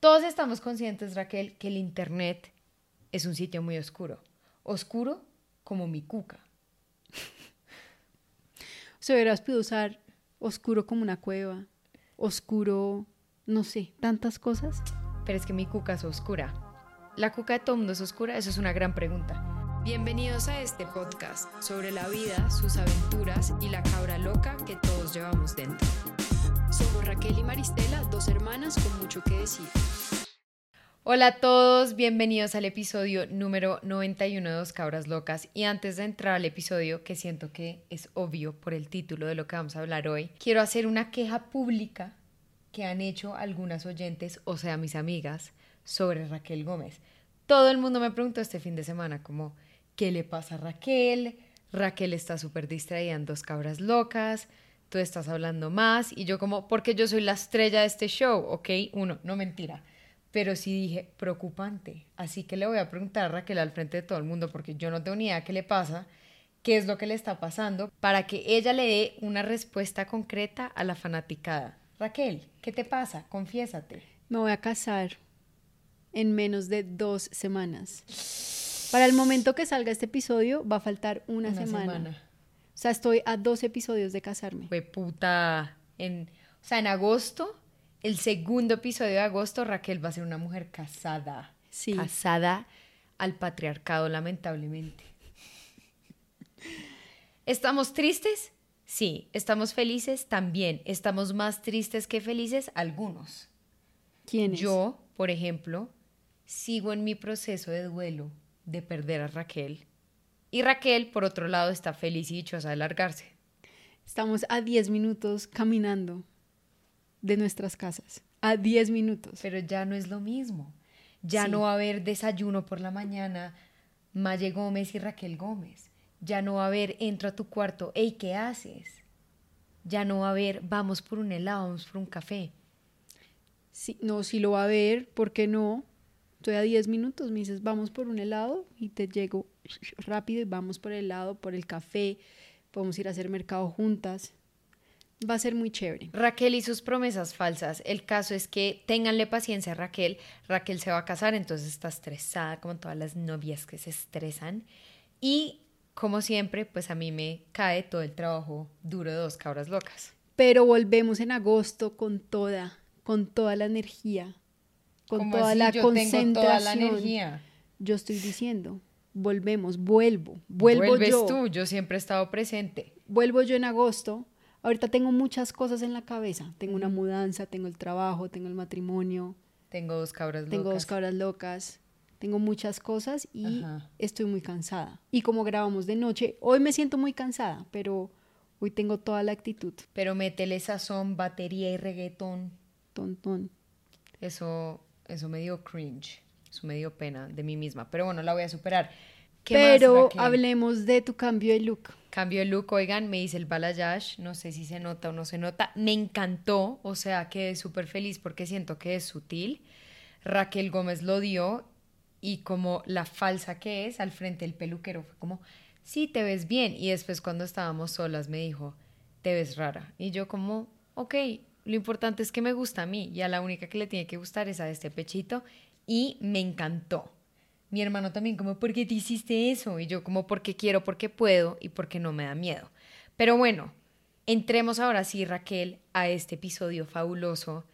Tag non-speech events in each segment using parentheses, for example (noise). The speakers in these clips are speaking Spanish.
Todos estamos conscientes, Raquel, que el Internet es un sitio muy oscuro. Oscuro como mi cuca. (laughs) Se hubieras podido usar oscuro como una cueva, oscuro, no sé, tantas cosas. Pero es que mi cuca es oscura. ¿La cuca de todo mundo es oscura? Eso es una gran pregunta. Bienvenidos a este podcast sobre la vida, sus aventuras y la cabra loca que todos llevamos dentro. Somos Raquel y Maristela, dos hermanas con mucho que decir. Hola a todos, bienvenidos al episodio número 91 de Dos Cabras Locas. Y antes de entrar al episodio, que siento que es obvio por el título de lo que vamos a hablar hoy, quiero hacer una queja pública que han hecho algunas oyentes, o sea, mis amigas, sobre Raquel Gómez. Todo el mundo me preguntó este fin de semana como, ¿qué le pasa a Raquel? Raquel está súper distraída en Dos Cabras Locas tú estás hablando más y yo como, porque yo soy la estrella de este show, ¿ok? Uno, no mentira. Pero sí dije, preocupante. Así que le voy a preguntar a Raquel al frente de todo el mundo, porque yo no tengo ni idea qué le pasa, qué es lo que le está pasando, para que ella le dé una respuesta concreta a la fanaticada. Raquel, ¿qué te pasa? Confiésate. Me voy a casar en menos de dos semanas. Para el momento que salga este episodio va a faltar una, semana. O sea, estoy a dos episodios de casarme. Fue puta. En, o sea, en agosto, el segundo episodio de agosto, Raquel va a ser una mujer casada. Sí. Casada al patriarcado, lamentablemente. (laughs) ¿Estamos tristes? Sí. ¿Estamos felices? También. ¿Estamos más tristes que felices? Algunos. ¿Quiénes? Yo, por ejemplo, sigo en mi proceso de duelo de perder a Raquel y Raquel, por otro lado, está feliz y dichosa de largarse. Estamos a 10 minutos caminando de nuestras casas. A 10 minutos. Pero ya no es lo mismo. Ya no va a haber desayuno por la mañana, Maye Gómez y Raquel Gómez. Ya no va a haber, entro a tu cuarto, hey, ¿qué haces? Ya no va a haber, vamos por un helado, vamos por un café. Sí, no, sí lo va a haber, ¿por qué no? Estoy a 10 minutos, me dices, vamos por un helado y te llego rápido y vamos por el helado, por el café, podemos ir a hacer mercado juntas. Va a ser muy chévere. Raquel y sus promesas falsas. El caso es que ténganle paciencia a Raquel. Raquel se va a casar, entonces está estresada, como todas las novias que se estresan. Y como siempre, pues a mí me cae todo el trabajo duro de dos cabras locas. Pero volvemos en agosto con toda, con toda la energía con toda la yo concentración. Tengo toda la energía. Yo estoy diciendo, volvemos, vuelvo, vuelvo Vuelves yo. tú, yo siempre he estado presente. Vuelvo yo en agosto. Ahorita tengo muchas cosas en la cabeza. Tengo una mudanza, tengo el trabajo, tengo el matrimonio. Tengo dos cabras locas. Tengo dos cabras locas. Tengo muchas cosas y estoy muy cansada. Y como grabamos de noche, hoy me siento muy cansada, pero hoy tengo toda la actitud. Pero métele sazón, batería y reggaetón. Tontón. Eso eso me dio cringe, eso me dio pena de mí misma, pero bueno, la voy a superar. Pero hablemos de tu cambio de look. Cambio de look, oigan, me hice el balayage, no sé si se nota o no se nota, me encantó, o sea, quedé súper feliz porque siento que es sutil. Raquel Gómez lo dio y como la falsa que es, al frente del peluquero fue como, sí, te ves bien. Y después cuando estábamos solas me dijo, te ves rara. Y yo como, ok, lo importante es que me gusta a mí y a la única que le tiene que gustar es a este pechito y me encantó. Mi hermano también como, ¿por qué te hiciste eso? Y yo como, porque quiero, porque puedo y porque no me da miedo. Pero bueno, entremos ahora sí, Raquel, a este episodio fabuloso.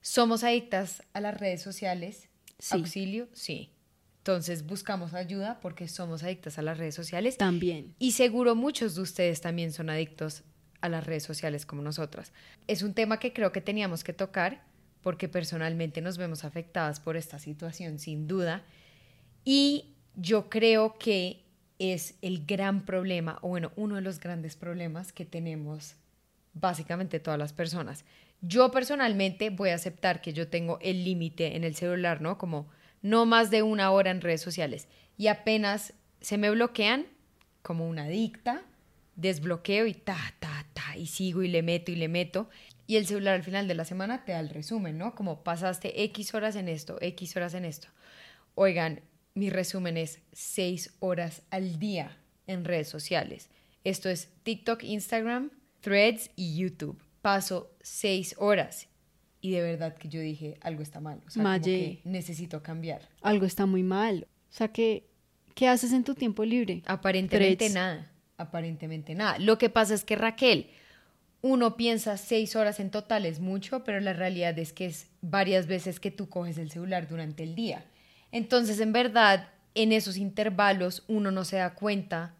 ¿Somos adictas a las redes sociales? ¿Auxilio? Sí. Entonces buscamos ayuda porque somos adictas a las redes sociales. También. Y seguro muchos de ustedes también son adictos a las redes sociales como nosotras. Es un tema que creo que teníamos que tocar porque personalmente nos vemos afectadas por esta situación, sin duda. Y yo creo que es el gran problema, o bueno, uno de los grandes problemas que tenemos básicamente todas las personas. Yo personalmente voy a aceptar que yo tengo el límite en el celular, ¿no? Como no más de una hora en redes sociales. Y apenas se me bloquean, como una adicta, desbloqueo y ta, ta, y sigo y le meto y le meto. Y el celular al final de la semana te da el resumen, ¿no? Como pasaste X horas en esto, X horas en esto. Oigan, mi resumen es 6 horas al día en redes sociales. Esto es TikTok, Instagram, Threads y YouTube. Paso 6 horas. y de verdad que yo dije, algo está mal. O sea, como que necesito cambiar. Algo está muy mal. O sea, ¿qué, qué haces en tu tiempo libre? Aparentemente Threads. nada. Aparentemente nada. Lo que pasa es que Raquel, uno piensa seis horas en total es mucho, pero la realidad es que es varias veces que tú coges el celular durante el día. Entonces, en verdad, en esos intervalos uno no se da cuenta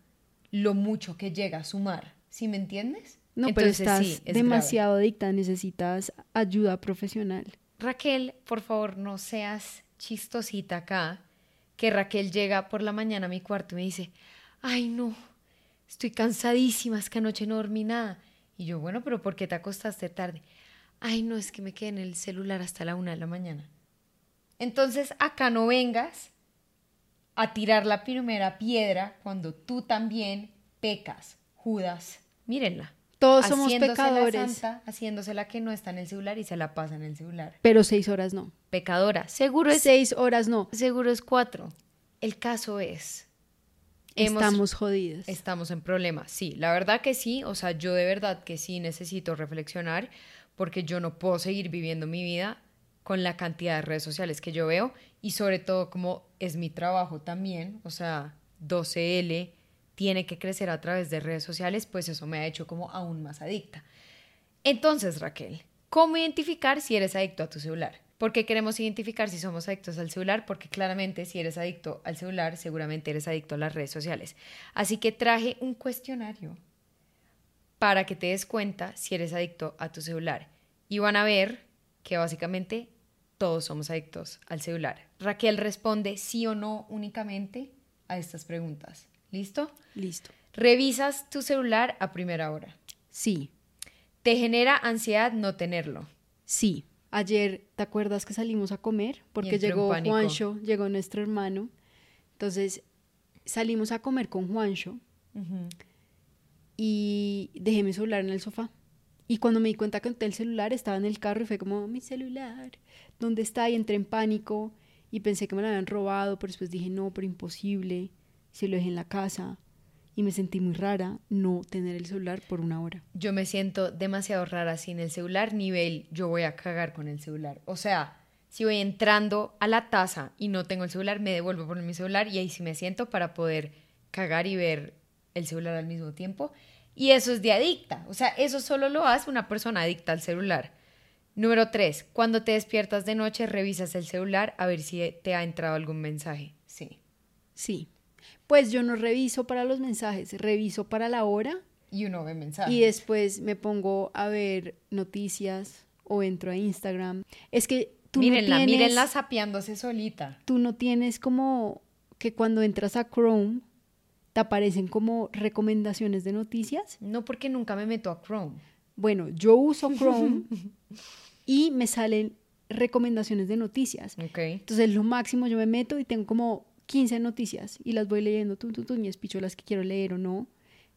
lo mucho que llega a sumar. ¿Sí me entiendes? No, pero estás sí, es grave. demasiado adicta, necesitas ayuda profesional. Raquel, por favor, no seas chistosita acá, que Raquel llega por la mañana a mi cuarto y me dice, ay no, estoy cansadísima, es que anoche no dormí nada. Y yo, bueno, pero ¿por qué te acostaste tarde? Ay no, es que me quedé en el celular hasta la una de la mañana. Entonces, acá no vengas a tirar la primera piedra cuando tú también pecas, Judas. Mírenla. Todos somos Haciéndose la pecadores, santa, haciéndose la que no está en el celular y se la pasa en el celular. pero seis horas no. Pecadora. Seguro es, Seis horas no. seguro es cuatro. El caso es. Hemos- Estamos jodidas. estamos en problemas. Sí, la verdad que sí. O sea, yo de verdad que sí necesito reflexionar porque yo no puedo seguir viviendo mi vida con la cantidad de redes sociales que yo veo y sobre todo como es mi trabajo también, o sea, 12L tiene que crecer a través de redes sociales, pues eso me ha hecho como aún más adicta. Entonces, Raquel, ¿cómo identificar si eres adicto a tu celular? ¿Por qué queremos identificar si somos adictos al celular? Porque claramente si eres adicto al celular, seguramente eres adicto a las redes sociales. Así que traje un cuestionario para que te des cuenta si eres adicto a tu celular. Y van a ver que básicamente todos somos adictos al celular. Raquel responde sí o no únicamente a estas preguntas. ¿Listo? Listo. Revisas tu celular a primera hora. Sí, ¿Te genera ansiedad no tenerlo? sí. Ayer, ¿te acuerdas que salimos a comer? Porque llegó. Juancho, llegó nuestro hermano. Entonces, salimos a comer con Juancho y dejé mi celular en el sofá. Y cuando me di cuenta que el celular estaba en el carro y fue como, mi celular, ¿dónde está? Y entré en pánico y pensé que me lo habían robado, pero después dije, no, pero imposible, si lo dejé en la casa. Y me sentí muy rara no tener el celular por una hora. Yo me siento demasiado rara sin el celular, nivel yo voy a cagar con el celular. O sea, si voy entrando a la taza y no tengo el celular, me devuelvo por mi celular y ahí sí me siento para poder cagar y ver el celular al mismo tiempo. Y eso es de adicta. O sea, eso solo lo hace una persona adicta al celular. Número tres, cuando te despiertas de noche, revisas el celular a ver si te ha entrado algún mensaje. Sí. Sí. Pues yo no reviso para los mensajes, reviso para la hora Y uno ve mensajes. y después me pongo a ver noticias o entro a Instagram. Es que tú mírenla, no tienes, mírenla sapeándose solita. tú no tienes como que cuando entras a Chrome te aparecen como recomendaciones de noticias. No porque nunca me meto a Chrome. Bueno, yo uso (laughs) Chrome y me salen recomendaciones de noticias. Ok. Entonces, lo máximo yo me meto y tengo como 15 noticias y las voy leyendo, tú, tú, tú, y espicho las que quiero leer o no.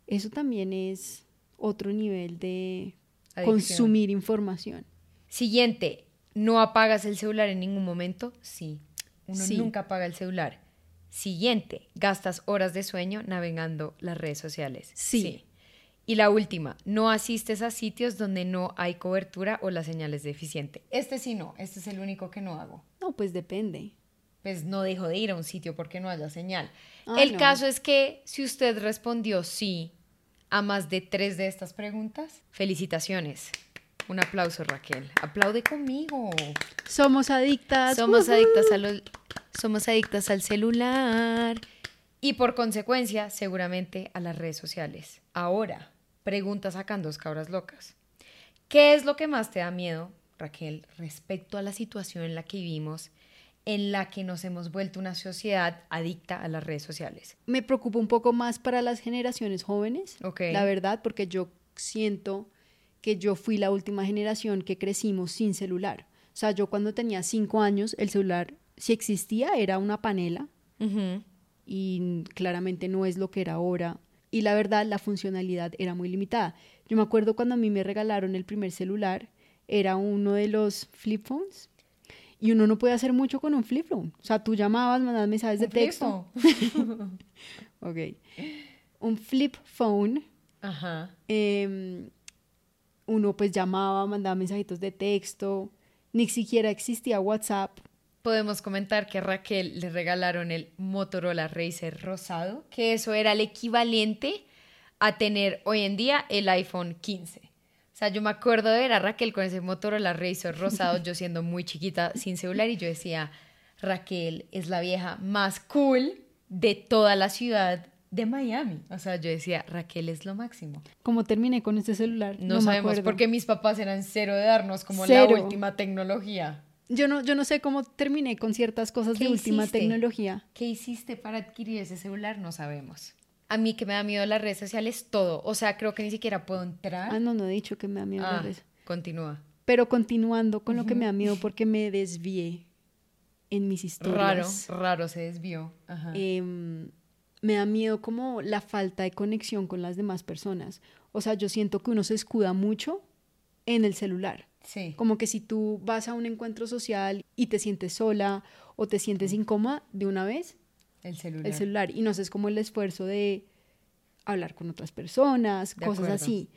Eso también es otro nivel de Adicción. consumir información. Siguiente, ¿no apagas el celular en ningún momento? Sí. Uno Sí. nunca apaga el celular. Siguiente, gastas horas de sueño navegando las redes sociales. Sí. Y la última, no asistes a sitios donde no hay cobertura o la señal es deficiente. Este sí no, este es el único que no hago. No, pues depende. Pues no dejo de ir a un sitio porque no haya señal. Ah, el no. caso es que si usted respondió sí a más de tres de estas preguntas, felicitaciones. Un aplauso, Raquel. Aplaude conmigo. Somos adictas. Somos adictas, a los- somos adictas al celular y por consecuencia seguramente a las redes sociales. Ahora, pregunta sacan dos cabras locas. ¿Qué es lo que más te da miedo, Raquel, respecto a la situación en la que vivimos, en la que nos hemos vuelto una sociedad adicta a las redes sociales? Me preocupa un poco más para las generaciones jóvenes, Ok. la verdad, porque yo siento que yo fui la última generación que crecimos sin celular. O sea, yo cuando tenía cinco años, el celular, si existía, era una panela Ujú. y claramente no es lo que era ahora. Y la verdad, la funcionalidad era muy limitada. Yo me acuerdo cuando a mí me regalaron el primer celular, era uno de los flip phones. Y uno no puede hacer mucho con un flip phone. O sea, tú llamabas, mandabas mensajes de texto. (laughs) Ok. Un flip phone, Ajá. eh, uno pues llamaba, mandaba mensajitos de texto, ni siquiera existía WhatsApp. Podemos comentar que a Raquel le regalaron el Motorola Racer rosado, que eso era el equivalente a tener hoy en día el iPhone 15. O sea, yo me acuerdo de ver a Raquel con ese Motorola Racer rosado, yo siendo muy chiquita, sin celular, y yo decía, Raquel es la vieja más cool de toda la ciudad de Miami. O sea, yo decía, Raquel es lo máximo. ¿Cómo terminé con este celular? No, sabemos porque mis papás eran cero de darnos como la última tecnología. Yo no, yo no sé cómo terminé con ciertas cosas de última tecnología. ¿Qué hiciste para adquirir ese celular? No sabemos. A mí que me da miedo las redes sociales, todo. O sea, creo que ni siquiera puedo entrar. Ah, no, no he dicho que me da miedo las ah, redes. Continúa. Pero continuando con lo que me da miedo porque me desvié en mis historias. Raro, raro se desvió. Em, me da miedo como la falta de conexión con las demás personas. O sea, yo siento que uno se escuda mucho en el celular. Sí. Como que si tú vas a un encuentro social y te sientes sola o te sientes incómoda de una vez, el celular. El celular. Y no sé, es como el esfuerzo de hablar con otras personas, cosas así.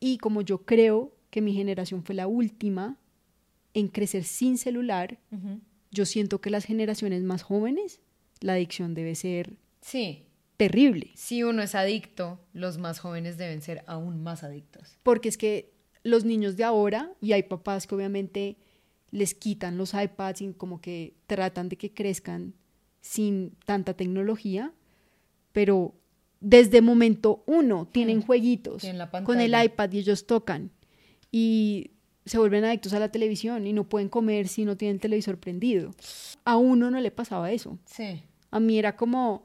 Y como yo creo que mi generación fue la última en crecer sin celular, yo siento que las generaciones más jóvenes, la adicción debe ser sí. terrible. Si uno es adicto, los más jóvenes deben ser aún más adictos. Porque es que los niños de ahora, y hay papás que obviamente les quitan los iPads y como que tratan de que crezcan sin tanta tecnología, pero desde momento uno tienen jueguitos con el iPad y ellos tocan. Y se vuelven adictos a la televisión y no pueden comer si no tienen el televisor prendido. A uno no le pasaba eso. Sí. A mí era como,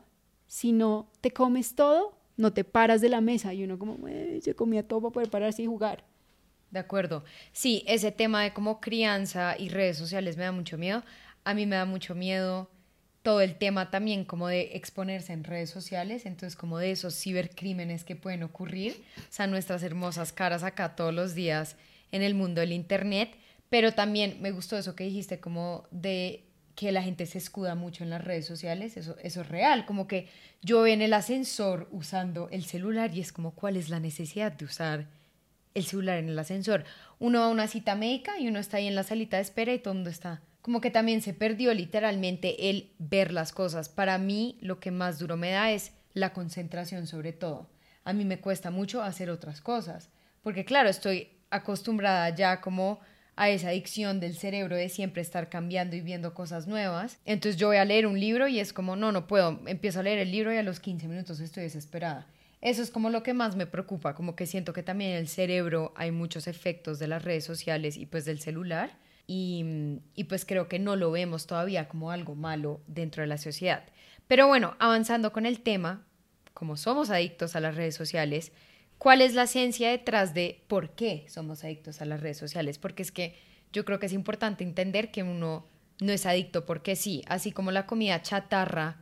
si no te comes todo, no te paras de la mesa. Y uno como, se comía todo para poder pararse y jugar. De acuerdo. Sí, ese tema de como crianza y redes sociales me da mucho miedo. A mí me da mucho miedo todo el tema también como de exponerse en redes sociales, entonces como de esos cibercrímenes que pueden ocurrir, o sea, nuestras hermosas caras acá todos los días en el mundo del Internet, pero también me gustó eso que dijiste, como de que la gente se escuda mucho en las redes sociales, eso, eso es real, como que yo en el ascensor usando el celular y es como, ¿cuál es la necesidad de usar el celular en el ascensor? Uno va a una cita médica y uno está ahí en la salita de espera y todo el mundo está como que también se perdió literalmente el ver las cosas. Para mí lo que más duro me da es la concentración sobre todo. A mí me cuesta mucho hacer otras cosas, porque claro, estoy acostumbrada ya como a esa adicción del cerebro de siempre estar cambiando y viendo cosas nuevas. Entonces yo voy a leer un libro y es como, no, no puedo, empiezo a leer el libro y a los 15 minutos estoy desesperada. Eso es como lo que más me preocupa, como que siento que también en el cerebro hay muchos efectos de las redes sociales y pues del celular y, y pues creo que no lo vemos todavía como algo malo dentro de la sociedad. Pero bueno, avanzando con el tema, como somos adictos a las redes sociales, ¿Cuál es la esencia detrás de por qué somos adictos a las redes sociales? Porque es que yo creo que es importante entender que uno no es adicto porque sí, así como la comida chatarra,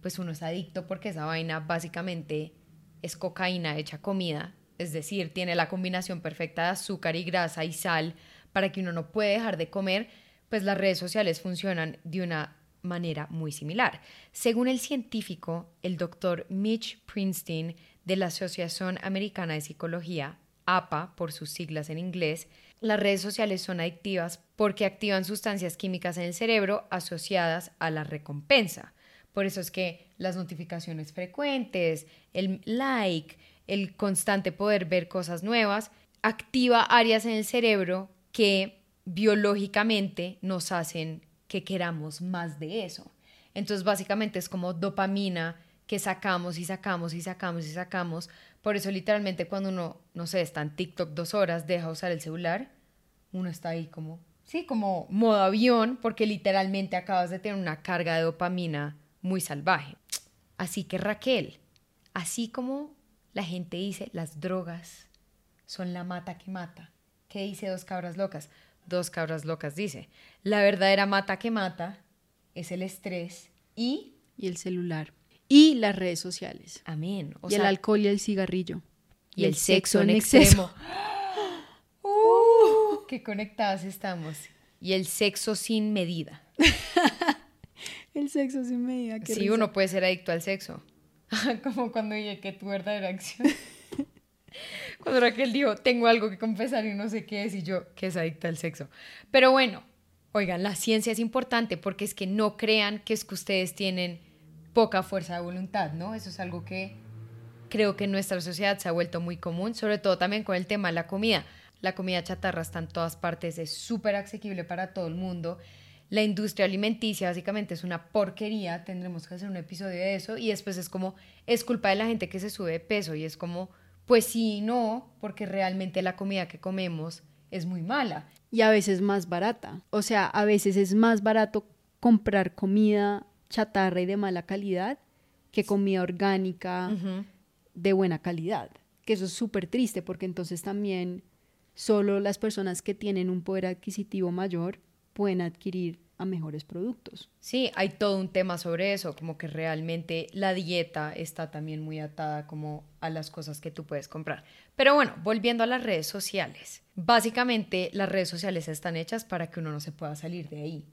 pues uno es adicto porque esa vaina básicamente es cocaína hecha comida, es decir, tiene la combinación perfecta de azúcar y grasa y sal para que uno no puede dejar de comer, pues las redes sociales funcionan de una manera muy similar. Según el científico, el doctor Mitch Prinstein, de la Asociación Americana de Psicología, APA por sus siglas en inglés, las redes sociales son adictivas porque activan sustancias químicas en el cerebro asociadas a la recompensa. Por eso es que las notificaciones frecuentes, el like, el constante poder ver cosas nuevas, activa áreas en el cerebro que biológicamente nos hacen que queramos más de eso. Entonces básicamente es como dopamina que sacamos y sacamos y sacamos y sacamos. Por eso literalmente cuando uno, no sé, está en TikTok dos horas, deja usar el celular, uno está ahí como, sí, como modo avión, porque literalmente acabas de tener una carga de dopamina muy salvaje. Así que Raquel, así como la gente dice, las drogas son la mata que mata. ¿Qué dice dos cabras locas? Dos cabras locas dice, la verdadera mata que mata es el estrés y... Y el celular y las redes sociales. Amén. y el alcohol y el cigarrillo. Y, el, sexo, en exceso. (gasps) Uh, qué conectadas estamos. Y el sexo sin medida. (laughs) el sexo sin medida. sí, uno puede ser adicto al sexo. (laughs) Como cuando dije que tu verdadera acción. (laughs) Cuando Raquel dijo, tengo algo que confesar y no sé qué es, y yo, que es adicta al sexo. Pero bueno, oigan, la ciencia es importante porque es que no crean que es que ustedes tienen poca fuerza de voluntad, ¿no? Eso es algo que creo que en nuestra sociedad se ha vuelto muy común, sobre todo también con el tema de la comida. La comida chatarra está en todas partes, es súper asequible para todo el mundo. La industria alimenticia básicamente es una porquería, tendremos que hacer un episodio de eso y después es como, es culpa de la gente que se sube de peso y es como, pues sí, no, porque realmente la comida que comemos es muy mala. Y a veces más barata. O sea, a veces es más barato comprar comida chatarra y de mala calidad que comida orgánica de buena calidad. Que eso es súper triste porque entonces también solo las personas que tienen un poder adquisitivo mayor pueden adquirir a mejores productos. Sí, hay todo un tema sobre eso, como que realmente la dieta está también muy atada como a las cosas que tú puedes comprar. Pero bueno, volviendo a las redes sociales. Básicamente las redes sociales están hechas para que uno no se pueda salir de ahí.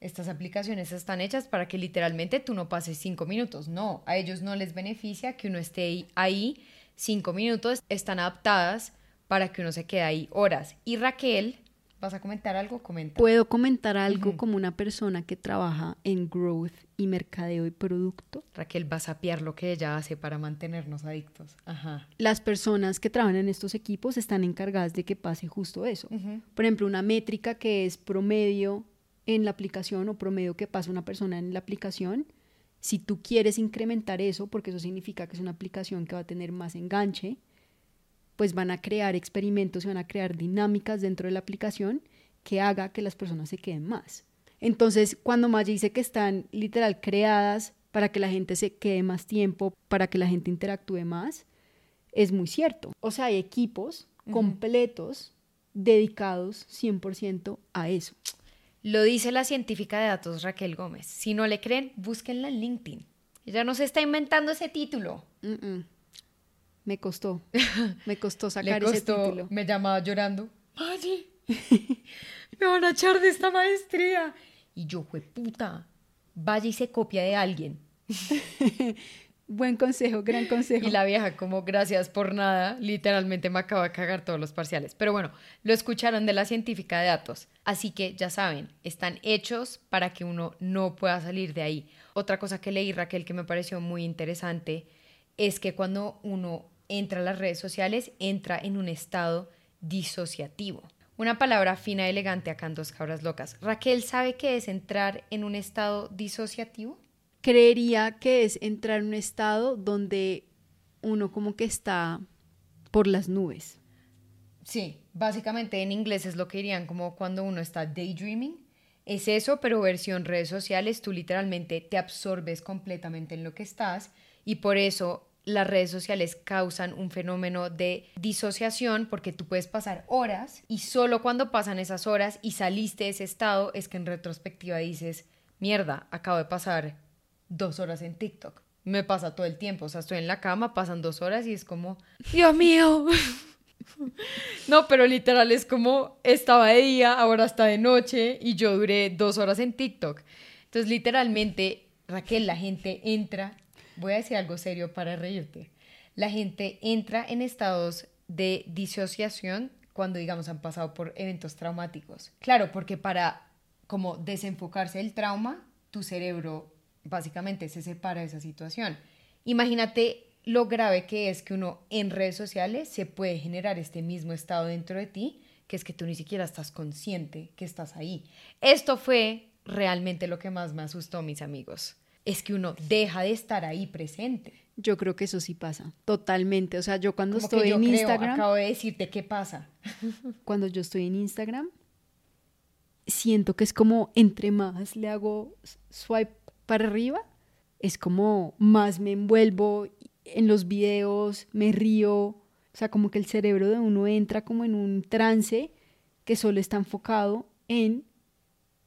Estas aplicaciones están hechas para que literalmente tú no pases cinco minutos. No, a ellos no les beneficia que uno esté ahí cinco minutos. Están adaptadas para que uno se quede ahí horas. Y Raquel ¿Vas a comentar algo? Comenta. ¿Puedo comentar algo como una persona que trabaja en growth y mercadeo y producto? Raquel va a sapiar lo que ella hace para mantenernos adictos. Ajá. Las personas que trabajan en estos equipos están encargadas de que pase justo eso. Por ejemplo, una métrica que es promedio en la aplicación o promedio que pasa una persona en la aplicación. Si tú quieres incrementar eso, porque eso significa que es una aplicación que va a tener más enganche, pues van a crear experimentos y van a crear dinámicas dentro de la aplicación que haga que las personas se queden más. Entonces, cuando Maya dice que están literal creadas para que la gente se quede más tiempo, para que la gente interactúe más, es muy cierto. O sea, hay equipos completos dedicados 100% a eso. Lo dice la científica de datos Raquel Gómez. Si no le creen, búsquenla en LinkedIn. Ella no se está inventando ese título. Me costó. (laughs) Me costó sacar ese título. Me llamaba llorando. ¡Ay! (laughs) me van a echar de esta maestría. Y yo, fue puta, vaya y se copia de alguien. (laughs) Buen consejo, gran consejo. Y la vieja, como gracias por nada, literalmente me acaba de cagar todos los parciales. Pero bueno, lo escucharon de la científica de datos. Así que ya saben, están hechos para que uno no pueda salir de ahí. Otra cosa que leí, Raquel, que me pareció muy interesante, es que cuando uno entra a las redes sociales, entra en un estado disociativo. Una palabra fina y elegante acá en Dos Cabras Locas. Raquel, ¿sabe qué es entrar en un estado disociativo? Creería que es entrar en un estado donde uno como que está por las nubes. Sí, básicamente en inglés es lo que dirían como cuando uno está daydreaming. Es eso, pero versión redes sociales, tú literalmente te absorbes completamente en lo que estás y por eso las redes sociales causan un fenómeno de disociación porque tú puedes pasar horas y solo cuando pasan esas horas y saliste de ese estado es que en retrospectiva dices, mierda, acabo de pasar dos horas en TikTok. Me pasa todo el tiempo, o sea, estoy en la cama, pasan dos horas y es como, Dios mío. (laughs) No, pero literal es como estaba de día, ahora está de noche y yo duré dos horas en TikTok. Entonces, literalmente, Raquel, la gente entra voy a decir algo serio para reírte. La gente entra en estados de disociación cuando, digamos, han pasado por eventos traumáticos. Claro, porque para como desenfocarse del trauma, tu cerebro básicamente se separa de esa situación. Imagínate lo grave que es que uno en redes sociales se puede generar este mismo estado dentro de ti, que es que tú ni siquiera estás consciente que estás ahí. Esto fue realmente lo que más me asustó, mis amigos es que uno deja de estar ahí presente. Yo creo que eso sí pasa, totalmente. O sea, yo cuando estoy en Instagram... Acabo de decirte qué pasa. (laughs) Cuando yo estoy en Instagram, siento que es como entre más le hago swipe para arriba, es como más me envuelvo en los videos, me río. O sea, como que el cerebro de uno entra como en un trance que solo está enfocado en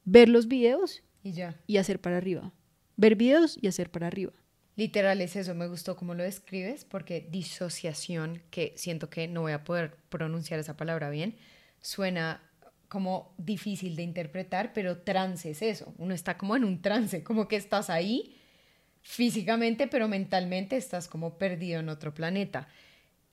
ver los videos y ya. Y hacer para arriba ver videos y hacer para arriba. Literal es eso, me gustó cómo lo describes, porque disociación, que siento que no voy a poder pronunciar esa palabra bien, suena como difícil de interpretar, pero trance es eso, uno está como en un trance, como que estás ahí físicamente, pero mentalmente estás como perdido en otro planeta.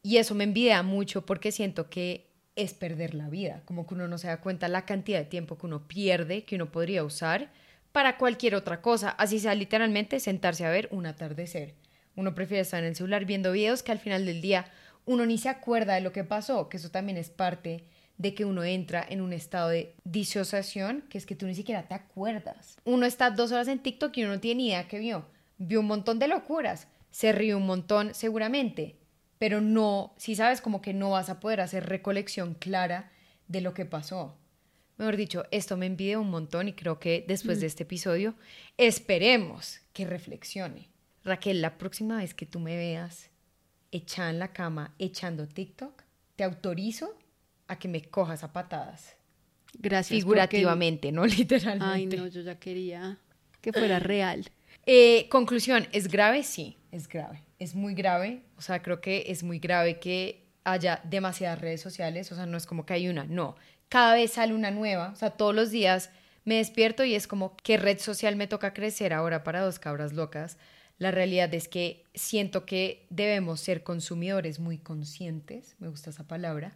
Y eso me envidia mucho porque siento que es perder la vida, como que uno no se da cuenta la cantidad de tiempo que uno pierde, que uno podría usar para cualquier otra cosa, así sea literalmente sentarse a ver un atardecer. Uno prefiere estar en el celular viendo videos que al final del día uno ni se acuerda de lo que pasó, que eso también es parte de que uno entra en un estado de disociación, que es que tú ni siquiera te acuerdas. Uno está dos horas en TikTok y uno no tiene idea que vio. Vio un montón de locuras, se rió un montón seguramente, pero no, si sabes como que no vas a poder hacer recolección clara de lo que pasó. Mejor dicho, esto me envidia un montón y creo que después de este episodio esperemos que reflexione. Raquel, la próxima vez que tú me veas echada en la cama echando TikTok, te autorizo a que me cojas a patadas. Gracias. Figurativamente, no (laughs) literalmente. Ay, no, yo ya quería que fuera real. Eh, conclusión, ¿es grave? Sí, es grave. Es muy grave. O sea, creo que es muy grave que haya demasiadas redes sociales. O sea, no es como que hay una, no. Cada vez sale una nueva. O sea, todos los días me despierto y es como, ¿qué red social me toca crecer ahora para dos cabras locas? La realidad es que siento que debemos ser consumidores muy conscientes, me gusta esa palabra,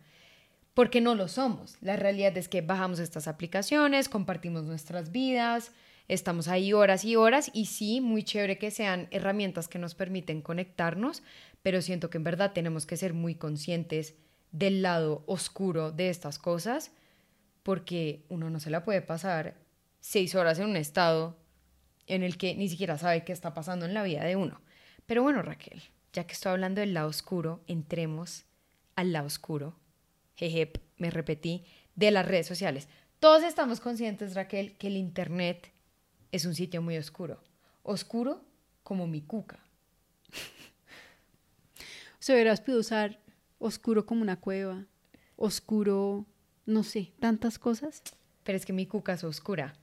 porque no lo somos. La realidad es que bajamos estas aplicaciones, compartimos nuestras vidas, estamos ahí horas y horas y sí, muy chévere que sean herramientas que nos permiten conectarnos, pero siento que en verdad tenemos que ser muy conscientes del lado oscuro de estas cosas, porque uno no se la puede pasar seis horas en un estado en el que ni siquiera sabe qué está pasando en la vida de uno. Pero bueno, Raquel, ya que estoy hablando del lado oscuro, entremos al lado oscuro jeje, me repetí, de las redes sociales. Todos estamos conscientes, Raquel, que el Internet es un sitio muy oscuro. Oscuro como mi cuca. (laughs) Se verás puede usar oscuro como una cueva, oscuro, no sé, tantas cosas. Pero es que mi cuca es oscura.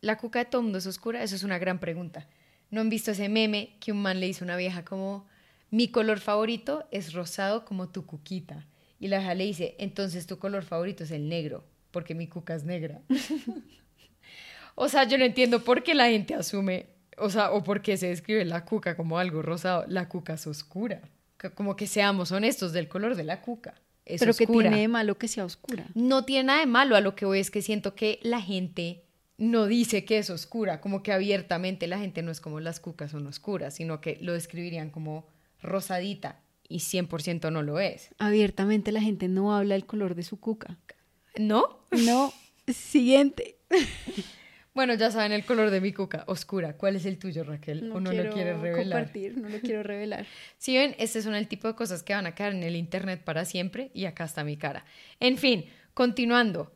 ¿La cuca de todo mundo es oscura? Eso es una gran pregunta. ¿No han visto ese meme que un man le hizo a una vieja como, mi color favorito es rosado como tu cuquita? Y la hija le dice, entonces tu color favorito es el negro, porque mi cuca es negra. (laughs) o sea, yo no entiendo por qué la gente asume, o sea, o por qué se describe la cuca como algo rosado. La cuca es oscura. Como que seamos honestos del color de la cuca. Es Pero que tiene de malo que sea oscura. No tiene nada de malo. A lo que voy es que siento que la gente no dice que es oscura, como que abiertamente la gente no es como las cucas son oscuras, sino que lo describirían como rosadita y 100% no lo es. Abiertamente la gente no habla el color de su cuca. ¿No? No. (laughs) Siguiente. (laughs) Bueno, ya saben el color de mi cuca, oscura. ¿Cuál es el tuyo, Raquel? No ¿O no lo quieres revelar? Compartir, no lo quiero revelar. (laughs) Si ven, este son el tipo de cosas que van a quedar en el internet para siempre y acá está mi cara. En fin, continuando.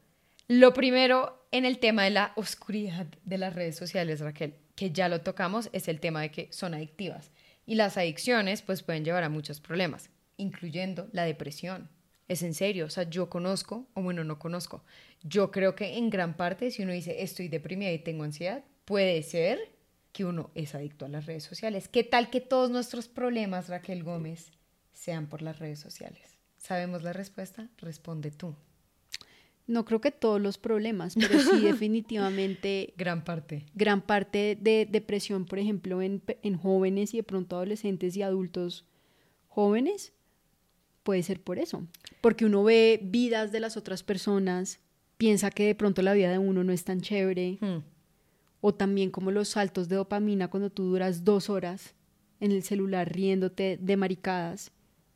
Lo primero en el tema de la oscuridad de las redes sociales, Raquel, que ya lo tocamos, es el tema de que son adictivas. Y las adicciones pues pueden llevar a muchos problemas, incluyendo la depresión. Es en serio, o sea, yo conozco, o bueno, no conozco. Yo creo que en gran parte, si uno dice estoy deprimida y tengo ansiedad, puede ser que uno es adicto a las redes sociales. ¿Qué tal que todos nuestros problemas, Raquel Gómez, sean por las redes sociales? ¿Sabemos la respuesta? Responde tú. No creo que todos los problemas, pero sí (laughs) definitivamente... gran parte. Gran parte de depresión, por ejemplo, en, en, jóvenes y de pronto adolescentes y adultos jóvenes, puede ser por eso. Porque uno ve vidas de las otras personas, piensa que de pronto la vida de uno no es tan chévere. Hmm. O también como los saltos de dopamina cuando tú duras dos horas en el celular riéndote de maricadas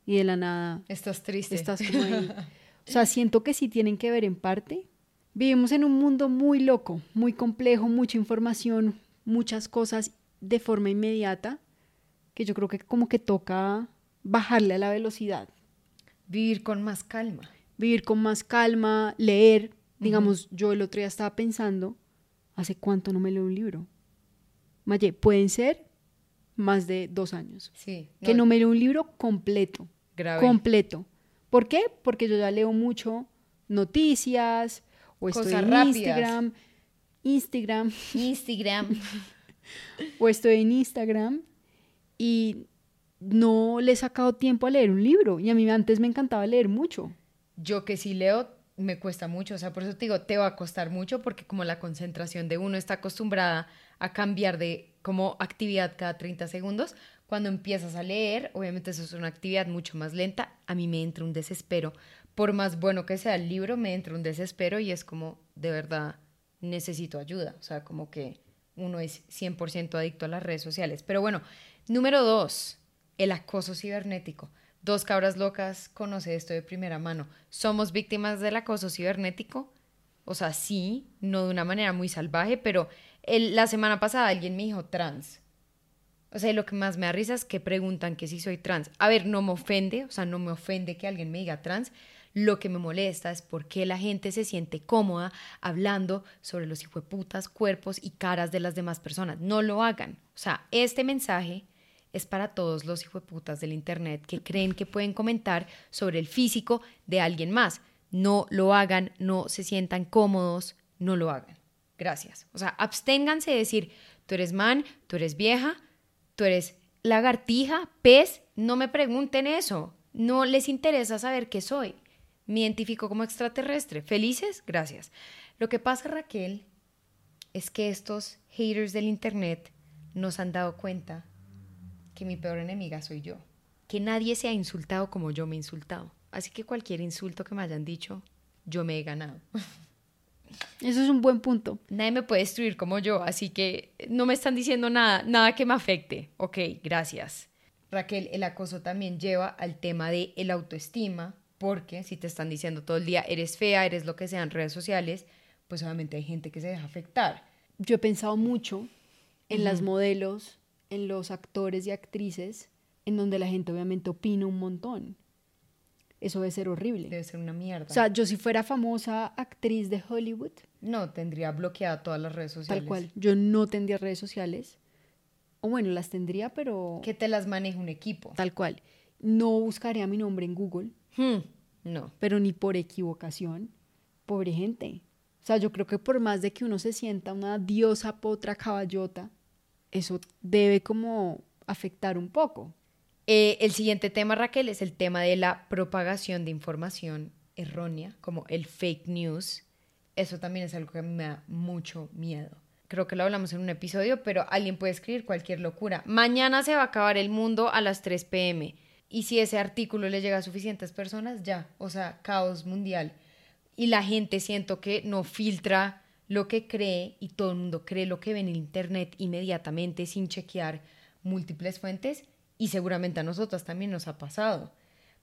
y de la nada... Estás triste. Estás como ahí... (laughs) O sea, siento que sí tienen que ver en parte. Vivimos en un mundo muy loco, muy complejo, mucha información, muchas cosas de forma inmediata, que yo creo que como que toca bajarle a la velocidad. Vivir con más calma. Vivir con más calma, leer. Digamos, yo el otro día estaba pensando, ¿hace cuánto no me leo un libro? Maye, pueden ser más de dos años. Sí. Que no me leo un libro completo. Grave. Completo. ¿Por qué? Porque yo ya leo mucho noticias o estoy en Instagram. Instagram. Instagram. (laughs) o estoy en Instagram y no le he sacado tiempo a leer un libro. Y a mí antes me encantaba leer mucho. Yo que sí leo, me cuesta mucho. O sea, por eso te digo, te va a costar mucho porque como la concentración de uno está acostumbrada a cambiar de como actividad cada 30 segundos, Cuando empiezas a leer, obviamente eso es una actividad mucho más lenta, a mí me entra un desespero. Por más bueno que sea el libro, me entra un desespero y es como, de verdad, necesito ayuda. O sea, como que uno es 100% adicto a las redes sociales. Pero bueno, número dos, el acoso cibernético. Dos cabras locas conoce esto de primera mano. ¿Somos víctimas del acoso cibernético? O sea, sí, no de una manera muy salvaje, pero la semana pasada alguien me dijo trans. O sea, lo que más me da risa es que preguntan que si soy trans. A ver, no me ofende, o sea, no me ofende que alguien me diga trans. Lo que me molesta es por qué la gente se siente cómoda hablando sobre los hijueputas, cuerpos y caras de las demás personas. No lo hagan. O sea, este mensaje es para todos los hijueputas del internet que creen que pueden comentar sobre el físico de alguien más. No lo hagan, no se sientan cómodos, no lo hagan. Gracias. O sea, absténganse de decir, tú eres man, tú eres vieja, tú eres lagartija, pez, no me pregunten eso. No les interesa saber qué soy. Me identifico como extraterrestre. ¿Felices? Gracias. Lo que pasa, Raquel, es que estos haters del Internet nos han dado cuenta que mi peor enemiga soy yo. Que nadie se ha insultado como yo me he insultado. Así que cualquier insulto que me hayan dicho, yo me he ganado. Eso es un buen punto. Nadie me puede destruir como yo, así que no me están diciendo nada, nada que me afecte. Ok, gracias. Raquel, el acoso también lleva al tema de el autoestima, porque si te están diciendo todo el día eres fea, eres lo que sea en redes sociales, pues obviamente hay gente que se deja afectar. Yo he pensado mucho en las modelos, en los actores y actrices, en donde la gente obviamente opina un montón eso debe ser horrible. Debe ser una mierda. O sea, yo si fuera famosa actriz de Hollywood. No, tendría bloqueada todas las redes sociales. Tal cual. Yo no tendría redes sociales. O bueno, las tendría, pero... Que te las maneje un equipo. Tal cual. No buscaría mi nombre en Google. Hmm, no. Pero ni por equivocación. Pobre gente. O sea, yo creo que por más de que uno se sienta una diosa potra caballota, eso debe como afectar un poco. Eh, el siguiente tema, Raquel, es el tema de la propagación de información errónea, como el fake news. Eso también es algo que me da mucho miedo. Creo que lo hablamos en un episodio, pero alguien puede escribir cualquier locura. Mañana se va a acabar el mundo a las 3 pm. Y si ese artículo le llega a suficientes personas, ya, o sea, caos mundial. Y la gente siento que no filtra lo que cree y todo el mundo cree lo que ve en el Internet inmediatamente sin chequear múltiples fuentes y seguramente a nosotras también nos ha pasado.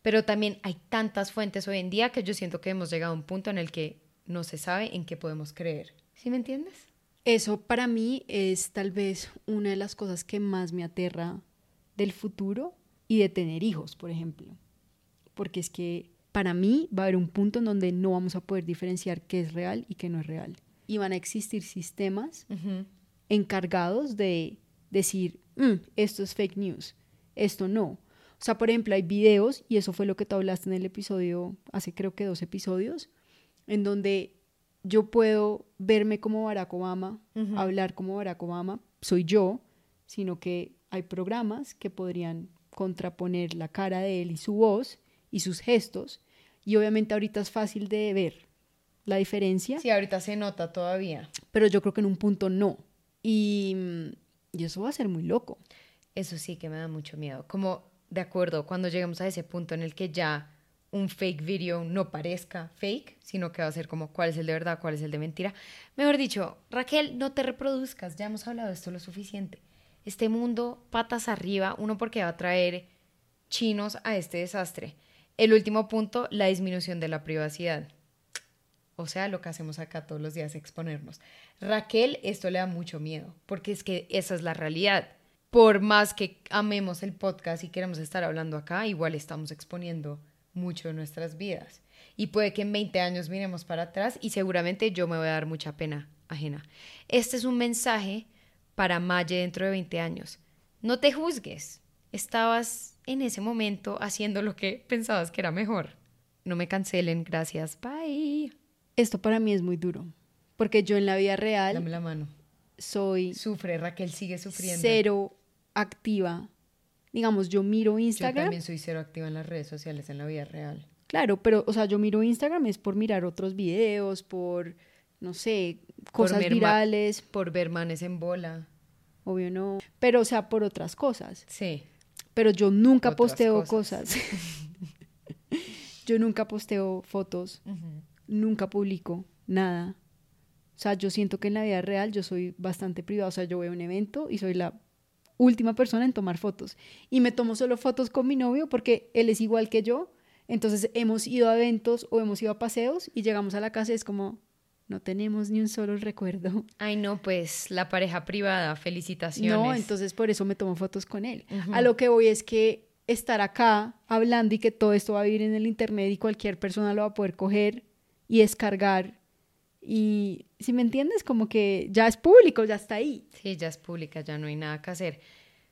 Pero también hay tantas fuentes hoy en día que yo siento que hemos llegado a un punto en el que no se sabe en qué podemos creer. ¿Sí me entiendes? Eso para mí es tal vez una de las cosas que más me aterra del futuro y de tener hijos, por ejemplo. Porque es que para mí va a haber un punto en donde no vamos a poder diferenciar qué es real y qué no es real. Y van a existir sistemas encargados de decir, mm, esto es fake news, esto no. O sea, por ejemplo, hay videos, y eso fue lo que tú hablaste en el episodio, hace creo que dos episodios, en donde yo puedo verme como Barack Obama, hablar como Barack Obama, soy yo, sino que hay programas que podrían contraponer la cara de él y su voz y sus gestos, y obviamente ahorita es fácil de ver la diferencia. Sí, ahorita se nota todavía. Pero yo creo que en un punto no. Y, y eso va a ser muy loco. Eso sí que me da mucho miedo. Como, de acuerdo, cuando llegamos a ese punto en el que ya un fake video no parezca fake, sino que va a ser como cuál es el de verdad, cuál es el de mentira. Mejor dicho, Raquel, no te reproduzcas, ya hemos hablado de esto lo suficiente. Este mundo, patas arriba, uno porque va a traer chinos a este desastre. El último punto, la disminución de la privacidad. O sea, lo que hacemos acá todos los días, exponernos. Raquel, esto le da mucho miedo, porque es que esa es la realidad por más que amemos el podcast y queremos estar hablando acá, igual estamos exponiendo mucho de nuestras vidas. Y puede que en 20 años miremos para atrás y seguramente yo me voy a dar mucha pena ajena. Este es un mensaje para Maye dentro de 20 años. No te juzgues. Estabas en ese momento haciendo lo que pensabas que era mejor. No me cancelen, gracias. Bye. Esto para mí es muy duro, porque yo en la vida real... Dame la mano soy... Sufre, Raquel sigue sufriendo. Cero activa. Digamos, yo miro Instagram. Yo también soy cero activa en las redes sociales, en la vida real. Claro, pero, o sea, yo miro Instagram es por mirar otros videos, por, no sé, cosas virales. Por ver manes en bola. Obvio no. Pero, o sea, por otras cosas. Sí. pero yo nunca Otras posteo cosas. cosas. (laughs) yo nunca posteo fotos, nunca publico nada. O sea, yo siento que en la vida real yo soy bastante privada. O sea, yo voy a un evento y soy la última persona en tomar fotos. Y me tomo solo fotos con mi novio porque él es igual que yo. Entonces hemos ido a eventos o hemos ido a paseos y llegamos a la casa y es como, no tenemos ni un solo recuerdo. Ay, no, pues la pareja privada, felicitaciones. No, entonces por eso me tomo fotos con él. A lo que voy es que estar acá hablando y que todo esto va a vivir en el internet y cualquier persona lo va a poder coger y descargar. Y si me entiendes, como que ya es público, ya está ahí. Sí, ya es pública, ya no hay nada que hacer.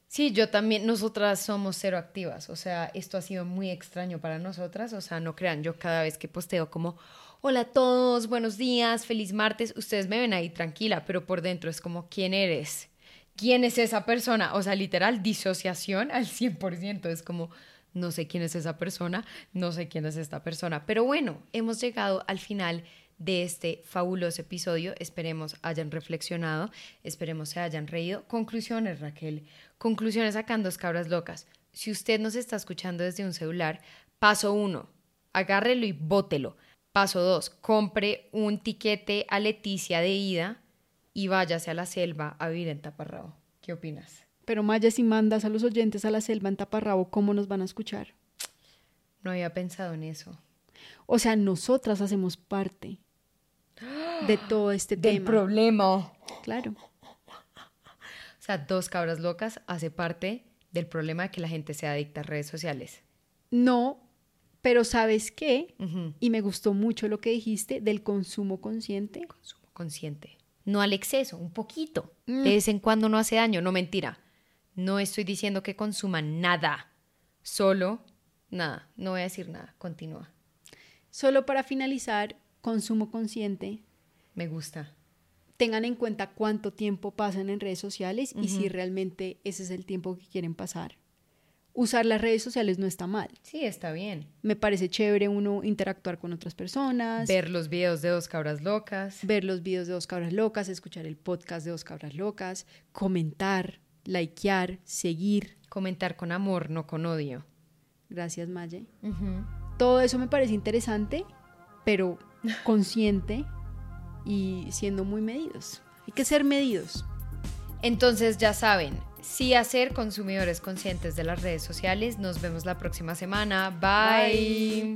Sí, yo también, nosotras somos cero activas, o sea, esto ha sido muy extraño para nosotras, o sea, no crean, yo cada vez que posteo como, hola a todos, buenos días, feliz martes, ustedes me ven ahí tranquila, pero por dentro es como, ¿quién eres? ¿Quién es esa persona? O sea, literal, disociación al 100%, es como, no sé quién es esa persona, no sé quién es esta persona, pero bueno, hemos llegado al final de este fabuloso episodio. Esperemos hayan reflexionado, esperemos se hayan reído. Conclusiones, Raquel. Conclusiones Dos Cabras Locas. Si usted nos está escuchando desde un celular, paso uno, agárrelo y bótelo. Paso dos, compre un tiquete a Leticia de ida y váyase a la selva a vivir en Taparrabo. ¿Qué opinas? Pero Maya, si mandas a los oyentes a la selva en taparrabo, ¿cómo nos van a escuchar? No había pensado en eso. O sea, nosotras hacemos parte de (gasps) todo este tema. problema. Claro. O sea, Dos Cabras Locas hace parte del problema de que la gente sea adicta a redes sociales. No, pero ¿sabes qué? Y me gustó mucho lo que dijiste del consumo consciente. Consumo consciente. No al exceso, un poquito. Mm. De vez en cuando no hace daño, no mentira. No estoy diciendo que consuman nada. Solo nada. No voy a decir nada. Continúa. Solo para finalizar, consumo consciente. Me gusta. Tengan en cuenta cuánto tiempo pasan en redes sociales y si realmente ese es el tiempo que quieren pasar. Usar las redes sociales no está mal. Sí, está bien. Me parece chévere uno interactuar con otras personas, Ver los videos de Dos Cabras Locas. ver los videos de Dos Cabras Locas, escuchar el podcast de Dos Cabras Locas, comentar, likear, seguir. Comentar con amor, no con odio. Gracias, Maye. Todo eso me parece interesante, pero consciente y siendo muy medidos. Hay que ser medidos. Entonces ya saben, sí hacer consumidores conscientes de las redes sociales. Nos vemos la próxima semana. Bye. Bye.